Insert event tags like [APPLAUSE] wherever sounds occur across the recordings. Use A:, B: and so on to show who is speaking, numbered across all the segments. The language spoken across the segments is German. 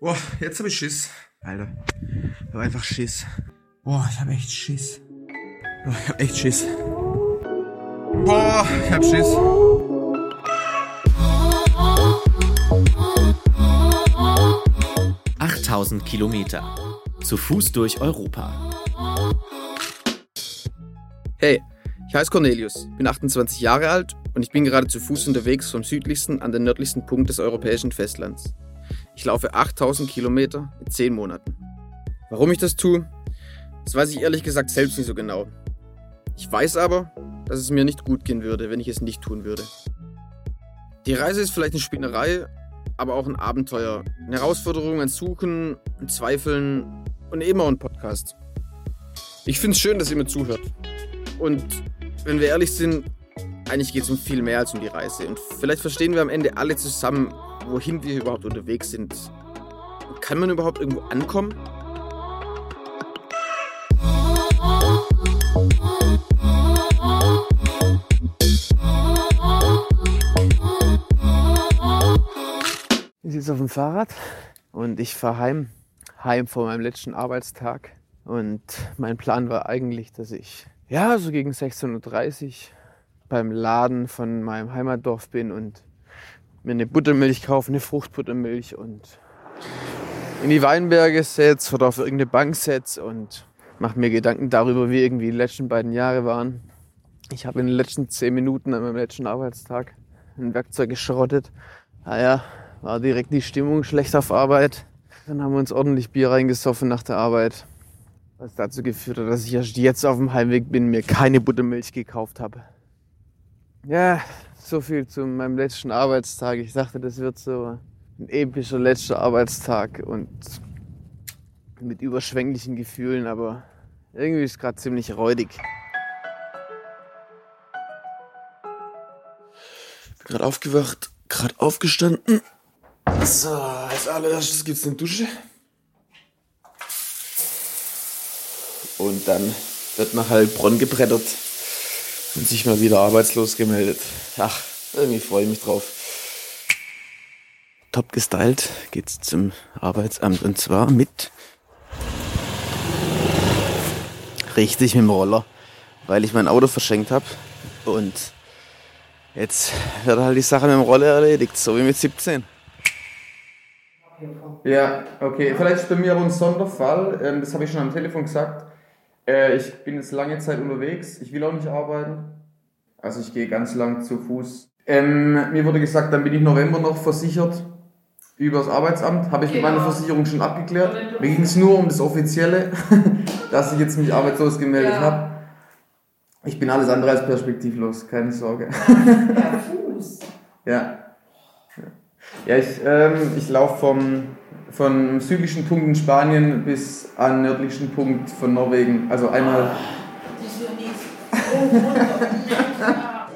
A: Boah, jetzt hab ich Schiss. Alter, ich hab einfach Schiss. Boah, ich hab echt Schiss. Boah, ich hab echt Schiss. Boah, ich hab Schiss.
B: Achttausend Kilometer. Zu Fuß durch Europa.
C: Hey, ich heiße Cornelius, bin 28 Jahre alt und ich bin gerade zu Fuß unterwegs vom südlichsten an den nördlichsten Punkt des europäischen Festlands. Ich laufe 8000 Kilometer in 10 Monaten. Warum ich das tue, das weiß ich ehrlich gesagt selbst nicht so genau. Ich weiß aber, dass es mir nicht gut gehen würde, wenn ich es nicht tun würde. Die Reise ist vielleicht eine Spinnerei, aber auch ein Abenteuer. Eine Herausforderung, ein Suchen, ein Zweifeln und auch ein Podcast. Ich finde es schön, dass ihr mir zuhört. Und wenn wir ehrlich sind, eigentlich geht es um viel mehr als um die Reise. Und vielleicht verstehen wir am Ende alle zusammen, wohin wir überhaupt unterwegs sind. Kann man überhaupt irgendwo ankommen? Ich sitze auf dem Fahrrad und ich fahre heim, heim von meinem letzten Arbeitstag. Und mein Plan war eigentlich, dass ich ja so gegen 16.30 Uhr beim Laden von meinem Heimatdorf bin und mir eine Buttermilch kaufe, eine Fruchtbuttermilch und in die Weinberge setze oder auf irgendeine Bank setze und mache mir Gedanken darüber, wie irgendwie die letzten beiden Jahre waren. Ich habe in den letzten zehn Minuten an meinem letzten Arbeitstag ein Werkzeug geschrottet. Naja, war direkt die Stimmung schlecht auf Arbeit. Dann haben wir uns ordentlich Bier reingesoffen nach der Arbeit. Was dazu geführt hat, dass ich erst jetzt auf dem Heimweg bin, mir keine Buttermilch gekauft habe. Ja, so viel zu meinem letzten Arbeitstag. Ich dachte, das wird so ein epischer letzter Arbeitstag und mit überschwänglichen Gefühlen, aber irgendwie ist es gerade ziemlich räudig. Gerade aufgewacht, gerade aufgestanden. So, als allererstes gibt's eine Dusche. Und dann wird nach Heilbronn gebrettert und sich mal wieder arbeitslos gemeldet. Ach, irgendwie freue ich mich drauf. Top gestylt geht's zum Arbeitsamt und zwar mit richtig mit dem Roller, weil ich mein Auto verschenkt habe und jetzt wird halt die Sache mit dem Roller erledigt, so wie mit 17. Ja, okay. Vielleicht ist bei mir aber ein Sonderfall. Ähm, das habe ich schon am Telefon gesagt. Äh, ich bin jetzt lange Zeit unterwegs. Ich will auch nicht arbeiten. Also ich gehe ganz lang zu Fuß. Ähm, mir wurde gesagt, dann bin ich November noch versichert über das Arbeitsamt. Habe ich mit meiner
D: Genau.
C: Versicherung schon abgeklärt. Mir ging es nur um das Offizielle, [LAUGHS] dass ich jetzt mich arbeitslos gemeldet
D: Ja.
C: habe. Ich bin alles andere als perspektivlos, keine Sorge. Ja. [LAUGHS] Ja, ich, ähm, ich laufe vom, vom südlichsten Punkt in Spanien bis an nördlichsten Punkt von Norwegen. Also einmal
D: Das ist ja nichts. Oh, runter.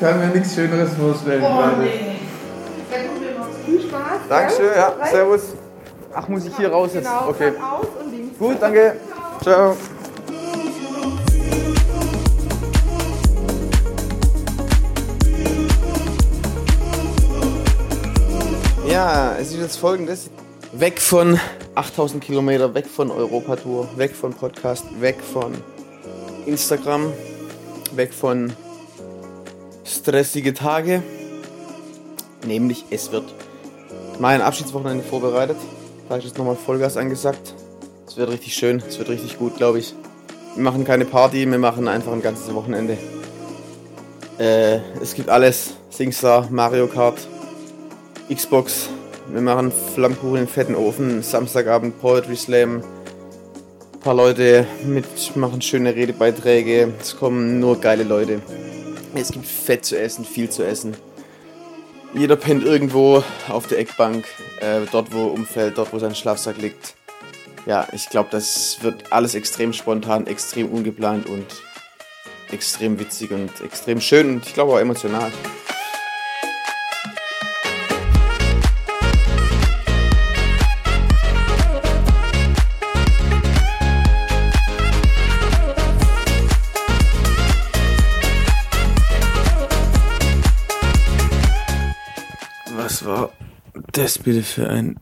C: kann mir nichts Schöneres vorstellen
D: Oh,
C: gerade.
D: machen
E: Viel Spaß.
C: Dankeschön, ja, servus. Ach, muss ich hier raus jetzt?
E: Genau,
C: Okay. Gut, danke. Ciao. Ja, es ist jetzt folgendes. Weg von 8000 Kilometer, weg von Europatour, weg von Podcast, weg von Instagram, weg von stressige Tage. Nämlich, es wird mein Abschiedswochenende vorbereitet. Da ist jetzt nochmal Vollgas angesagt. Es wird richtig schön, es wird richtig gut, glaube ich. Wir machen keine Party, wir machen einfach ein ganzes Wochenende. Äh, es gibt alles. Singstar, Mario Kart, Xbox. Wir machen Flammkuchen im fetten Ofen. Samstagabend Poetry Slam. Ein paar Leute mit machen schöne Redebeiträge. Es kommen nur geile Leute. Es gibt fett zu essen, viel zu essen. Jeder pennt irgendwo auf der Eckbank, äh, dort wo umfällt, dort wo sein Schlafsack liegt. Ja, ich glaube, das wird alles extrem spontan, extrem ungeplant und extrem witzig und extrem schön und ich glaube auch emotional. Das bitte für ein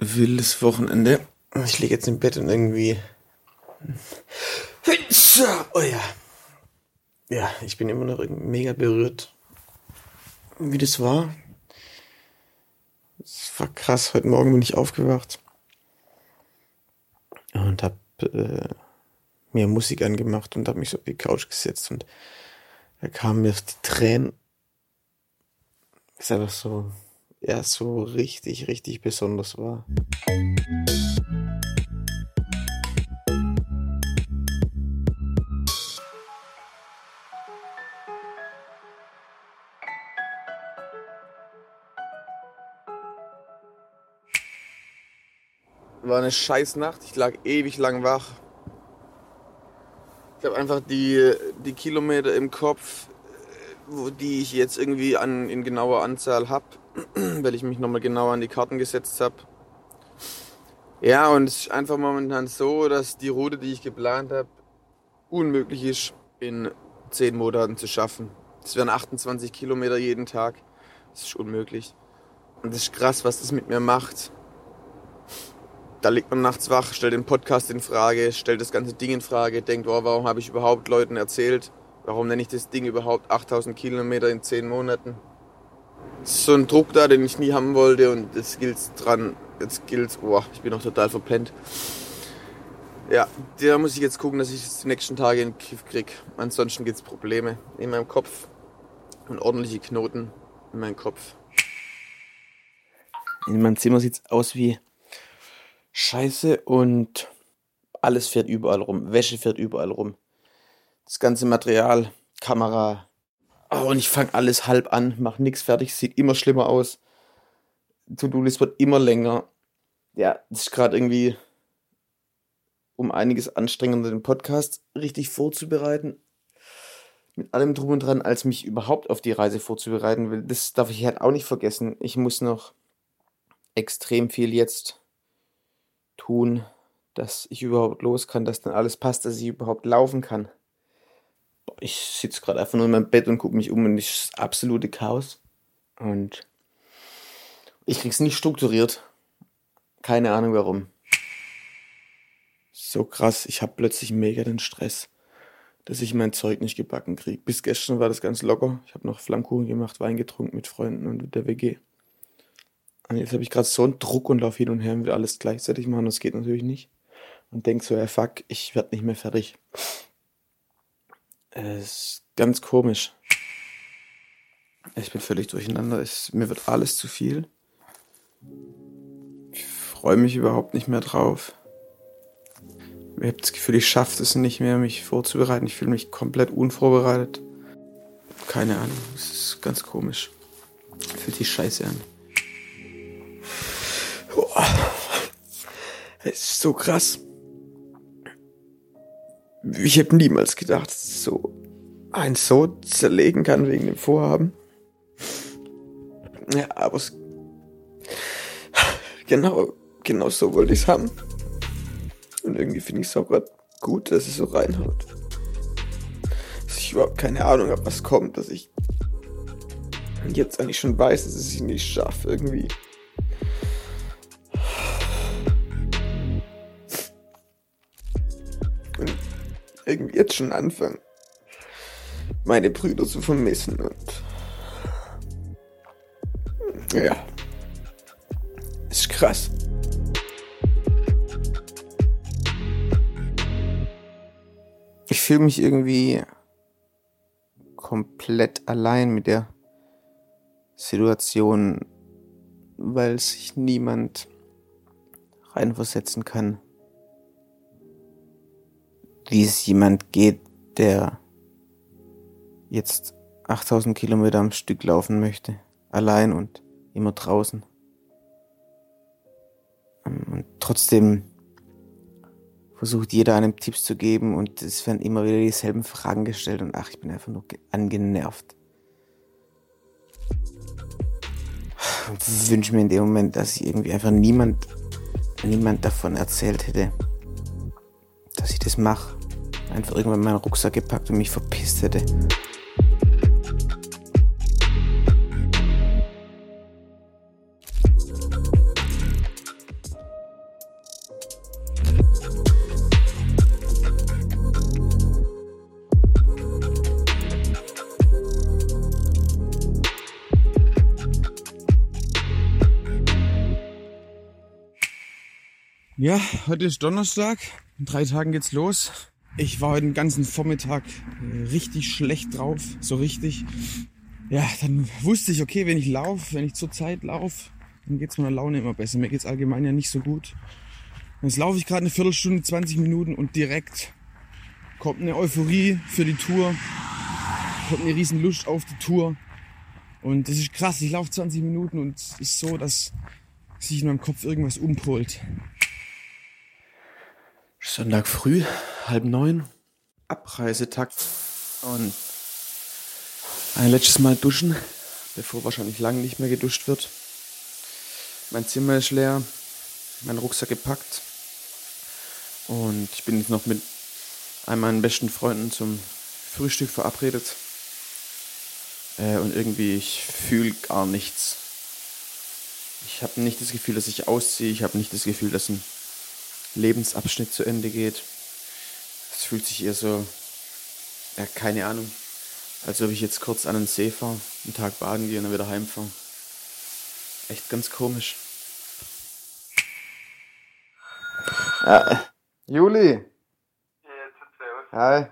C: wildes Wochenende. Ich liege jetzt im Bett und irgendwie. Oh ja. Ja, ich bin immer noch mega berührt, wie das war. Es war krass. Heute Morgen bin ich aufgewacht und hab äh, mir Musik angemacht und hab mich so auf die Couch gesetzt und da kamen mir die Tränen. Ist einfach so, ja, so richtig, richtig besonders war. War eine scheiß Nacht. Ich lag ewig lang wach. Ich habe einfach die, die Kilometer im Kopf, wo die ich jetzt irgendwie an, in genauer Anzahl habe, [CLEARS THROAT] weil ich mich nochmal genauer an die Karten gesetzt habe. Ja, und es ist einfach momentan so, dass die Route, die ich geplant habe, unmöglich ist, in 10 Monaten zu schaffen. Das wären 28 Kilometer jeden Tag. Das ist unmöglich. Und das ist krass, was das mit mir macht da liegt man nachts wach, stellt den Podcast in Frage, stellt das ganze Ding in Frage, denkt, oh, warum habe ich überhaupt Leuten erzählt? Warum nenne ich das Ding überhaupt 8000 Kilometer in 10 Monaten? So ein Druck da, den ich nie haben wollte und jetzt gilt's dran, jetzt gilt's, boah, ich bin noch total verpennt. Ja, da muss ich jetzt gucken, dass ich es die nächsten Tage in den Griff krieg. Ansonsten gibt's Probleme in meinem Kopf und ordentliche Knoten in meinem Kopf. In meinem Zimmer sieht's aus wie Scheiße und alles fährt überall rum. Wäsche fährt überall rum. Das ganze Material, Kamera. Oh, und ich fange alles halb an, mach nichts fertig, sieht immer schlimmer aus. To-Do-List wird immer länger. Ja, das ist gerade irgendwie um einiges anstrengender, den Podcast richtig vorzubereiten. Mit allem drum und dran, als mich überhaupt auf die Reise vorzubereiten will. Das darf ich halt auch nicht vergessen. Ich muss noch extrem viel jetzt tun, dass ich überhaupt los kann, dass dann alles passt, dass ich überhaupt laufen kann. Ich sitze gerade einfach nur in meinem Bett und gucke mich um und es ist absolute Chaos. Und ich krieg's nicht strukturiert. Keine Ahnung warum. So krass, ich habe plötzlich mega den Stress, dass ich mein Zeug nicht gebacken kriege. Bis gestern war das ganz locker. Ich habe noch Flammkuchen gemacht, Wein getrunken mit Freunden und mit der WG. Und jetzt habe ich gerade so einen Druck und laufe hin und her und will alles gleichzeitig machen. Das geht natürlich nicht. Und denk so, ja fuck, ich werde nicht mehr fertig. Es ist ganz komisch. Ich bin völlig durcheinander. Es, mir wird alles zu viel. Ich freue mich überhaupt nicht mehr drauf. Ich habe das Gefühl, ich schaffe es nicht mehr, mich vorzubereiten. Ich fühle mich komplett unvorbereitet. Keine Ahnung. Es ist ganz komisch. Fühlt sich scheiße an. Es ist so krass. Ich hätte niemals gedacht, dass so ein so zerlegen kann wegen dem Vorhaben. Ja, aber es, genau, genau so wollte ich es haben. Und irgendwie finde ich es auch gerade gut, dass es so reinhaut. Dass ich überhaupt keine Ahnung habe, was kommt, dass ich jetzt eigentlich schon weiß, dass es nicht schaffe, irgendwie. Irgendwie jetzt schon anfangen, meine Brüder zu vermissen und ja, ist krass. Ich fühle mich irgendwie komplett allein mit der Situation, weil sich niemand reinversetzen kann wie es jemand geht, der jetzt 8000 Kilometer am Stück laufen möchte. Allein und immer draußen. Ähm, und trotzdem versucht jeder einem Tipps zu geben und es werden immer wieder dieselben Fragen gestellt und ach, ich bin einfach nur angenervt. Und wünsche mir in dem Moment, dass ich irgendwie einfach niemand, niemand davon erzählt hätte, dass ich das mache einfach irgendwann meinen Rucksack gepackt und mich verpisst hätte.
A: Ja, heute ist Donnerstag. In drei Tagen geht's los. Ich war heute den ganzen Vormittag äh, richtig schlecht drauf. So richtig. Ja, dann wusste ich, okay, wenn ich laufe, wenn ich zur Zeit laufe, dann geht's meiner Laune immer besser. Mir geht's allgemein ja nicht so gut. Jetzt laufe ich gerade eine Viertelstunde, 20 Minuten und direkt kommt eine Euphorie für die Tour. Kommt eine riesen Lust auf die Tour. Und das ist krass. Ich laufe 20 Minuten und es ist so, dass sich in meinem Kopf irgendwas umpolt.
B: Sonntag früh, halb neun, Abreisetakt und ein letztes Mal duschen, bevor wahrscheinlich lange nicht mehr geduscht wird. Mein Zimmer ist leer, mein Rucksack gepackt und ich bin jetzt noch mit einem meiner besten Freunden zum Frühstück verabredet. Äh, und irgendwie, ich fühle gar nichts. Ich habe nicht das Gefühl, dass ich ausziehe. Ich habe nicht das Gefühl, dass ein Lebensabschnitt zu Ende geht. Es fühlt sich eher so, ja, keine Ahnung, als ob ich jetzt kurz an den See fahre, einen Tag baden gehe und dann wieder heimfahre. Echt ganz komisch.
C: Ja. Juli.
E: Jetzt servus.
C: Hi.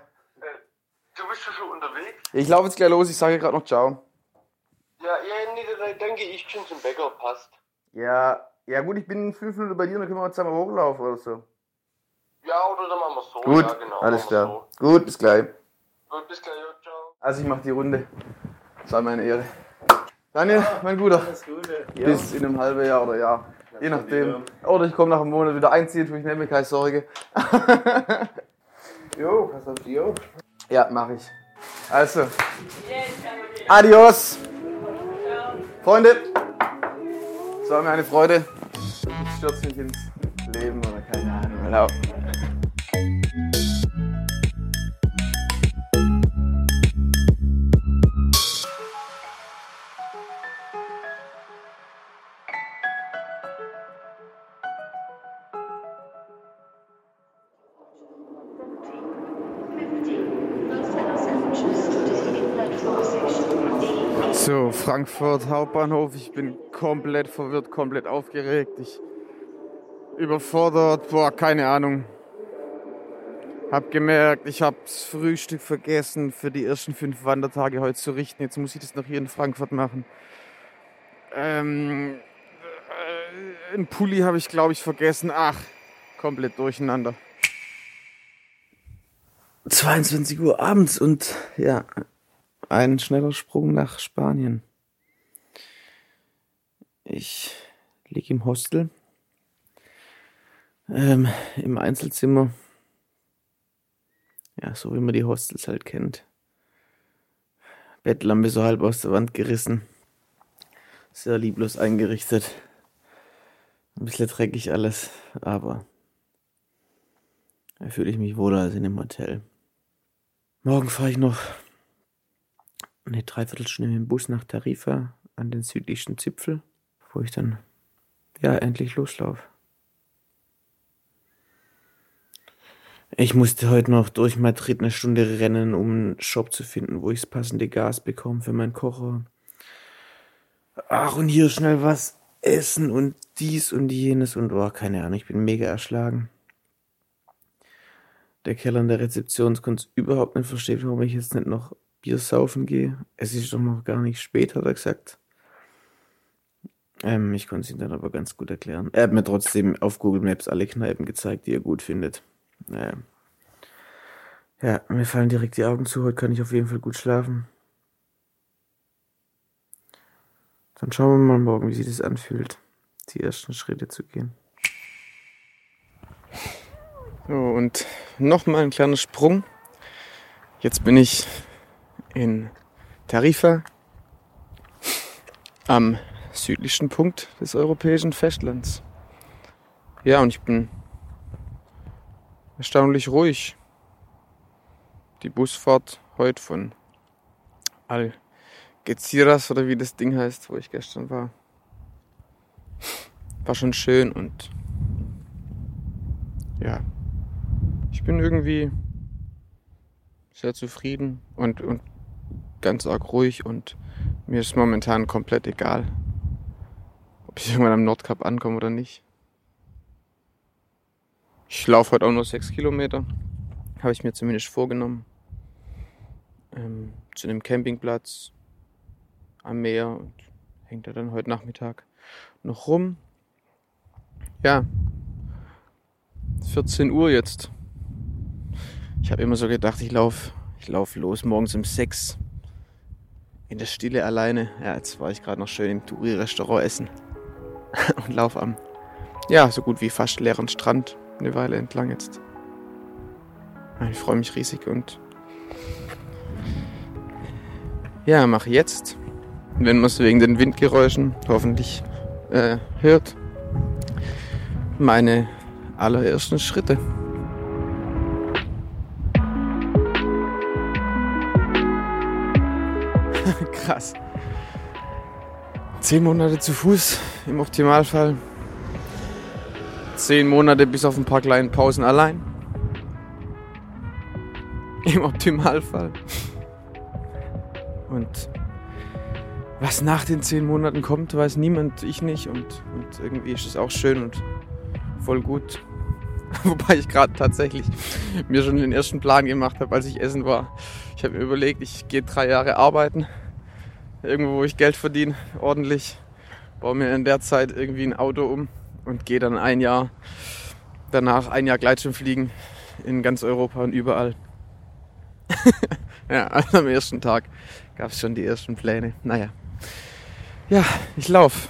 E: Du bist ja schon unterwegs?
C: Ich laufe jetzt gleich los. Ich sage gerade noch Ciao.
E: Ja, ja, nee, denke ich schon zum Bäcker, passt.
C: Ja, ja gut, ich bin fünf Minuten bei dir, dann können wir zusammen hochlaufen oder so.
E: Ja, oder dann machen wir so.
C: Gut,
E: ja, genau,
C: alles klar. Gut, bis gleich.
E: So. Gut, bis gleich, ja, ciao.
C: Also ich mache die Runde. Das war meine Ehre. Daniel, mein Guter. Bis in einem halben Jahr oder Jahr. Je nachdem. Oder ich komme nach einem Monat wieder einziehen, tue ich nehme keine Sorge. [LAUGHS]
E: Jo, pass auf die auf.
C: Ja, mache ich. Also. Adios. Freunde. Es war mir eine Freude. Ich stürze mich ins Leben oder keine Ahnung. Genau. So, Frankfurt Hauptbahnhof. Ich bin komplett verwirrt, komplett aufgeregt. Ich überfordert, boah, keine Ahnung. Hab gemerkt, ich hab's Frühstück vergessen für die ersten fünf Wandertage heute zu richten. Jetzt muss ich das noch hier in Frankfurt machen. Ähm, äh, einen Pulli habe ich, glaube ich, vergessen. Ach, komplett durcheinander. 22 Uhr abends und ja, ein schneller Sprung nach Spanien. Ich liege im Hostel, ähm, im Einzelzimmer. Ja, so wie man die Hostels halt kennt. Bettlampe so halb aus der Wand gerissen. Sehr lieblos eingerichtet. Ein bisschen dreckig alles, aber da fühle ich mich wohler als in einem Hotel. Morgen fahre ich noch eine Dreiviertelstunde mit dem Bus nach Tarifa an den südlichsten Zipfel, wo ich dann ja endlich loslaufe. Ich musste heute noch durch Madrid eine Stunde rennen, um einen Shop zu finden, wo ich das passende Gas bekomme für meinen Kocher. Ach, und hier schnell was essen und dies und jenes und oh, keine Ahnung, ich bin mega erschlagen. Der Keller in der Rezeption konnte überhaupt nicht verstehen, warum ich jetzt nicht noch Bier saufen gehe. Es ist doch noch gar nicht spät, hat er gesagt. Ähm, ich konnte es ihm dann aber ganz gut erklären. Er hat mir trotzdem auf Google Maps alle Kneipen gezeigt, die er gut findet. Ähm, ja, mir fallen direkt die Augen zu. Heute kann ich auf jeden Fall gut schlafen. Dann schauen wir mal morgen, wie sich das anfühlt, die ersten Schritte zu gehen. So, und nochmal ein kleiner Sprung. Jetzt bin ich in Tarifa am südlichsten Punkt des europäischen Festlands. Ja, und ich bin erstaunlich ruhig. Die Busfahrt heute von Algeciras oder wie das Ding heißt, wo ich gestern war, war schon schön und ja, ich bin irgendwie sehr zufrieden und, und ganz arg ruhig und mir ist momentan komplett egal, ob ich irgendwann am Nordkap ankomme oder nicht. Ich laufe heute auch nur sechs Kilometer. Habe ich mir zumindest vorgenommen. Ähm, zu einem Campingplatz am Meer und hängt er dann heute Nachmittag noch rum. Ja, 14 Uhr jetzt. Ich habe immer so gedacht, ich laufe ich lauf los morgens um 6 in der Stille alleine. Ja, jetzt war ich gerade noch schön im Touri-Restaurant essen [LAUGHS] und laufe am, ja, so gut wie fast leeren Strand eine Weile entlang jetzt. Ich freue mich riesig und ja, mache jetzt, wenn man es wegen den Windgeräuschen hoffentlich äh, hört, meine allerersten Schritte. [LAUGHS] Krass. Zehn Monate zu Fuß im Optimalfall. Zehn Monate bis auf ein paar kleine Pausen allein. [LAUGHS] Im Optimalfall. Und was nach den zehn Monaten kommt, weiß niemand, ich nicht. Und, und irgendwie ist es auch schön und voll gut. [LAUGHS] Wobei ich gerade tatsächlich mir schon den ersten Plan gemacht habe, als ich essen war. Ich habe mir überlegt, ich gehe drei Jahre arbeiten, irgendwo, wo ich Geld verdiene, ordentlich, baue mir in der Zeit irgendwie ein Auto um und gehe dann ein Jahr danach ein Jahr Gleitschirmfliegen in ganz Europa und überall. [LAUGHS] ja, also am ersten Tag gab es schon die ersten Pläne. Naja. Ja, ich laufe.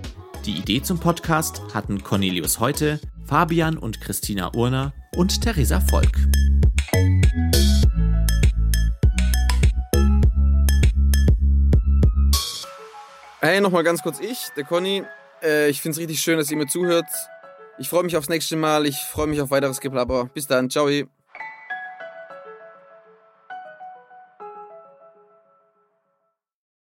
F: Die Idee zum Podcast hatten Cornelius Heute, Fabian und Christina Urner und Theresa Volk.
C: Hey, nochmal ganz kurz ich, der Conny. Äh, ich finde es richtig schön, dass ihr mir zuhört. Ich freue mich aufs nächste Mal. Ich freue mich auf weiteres Geplapper. Bis dann. Ciao.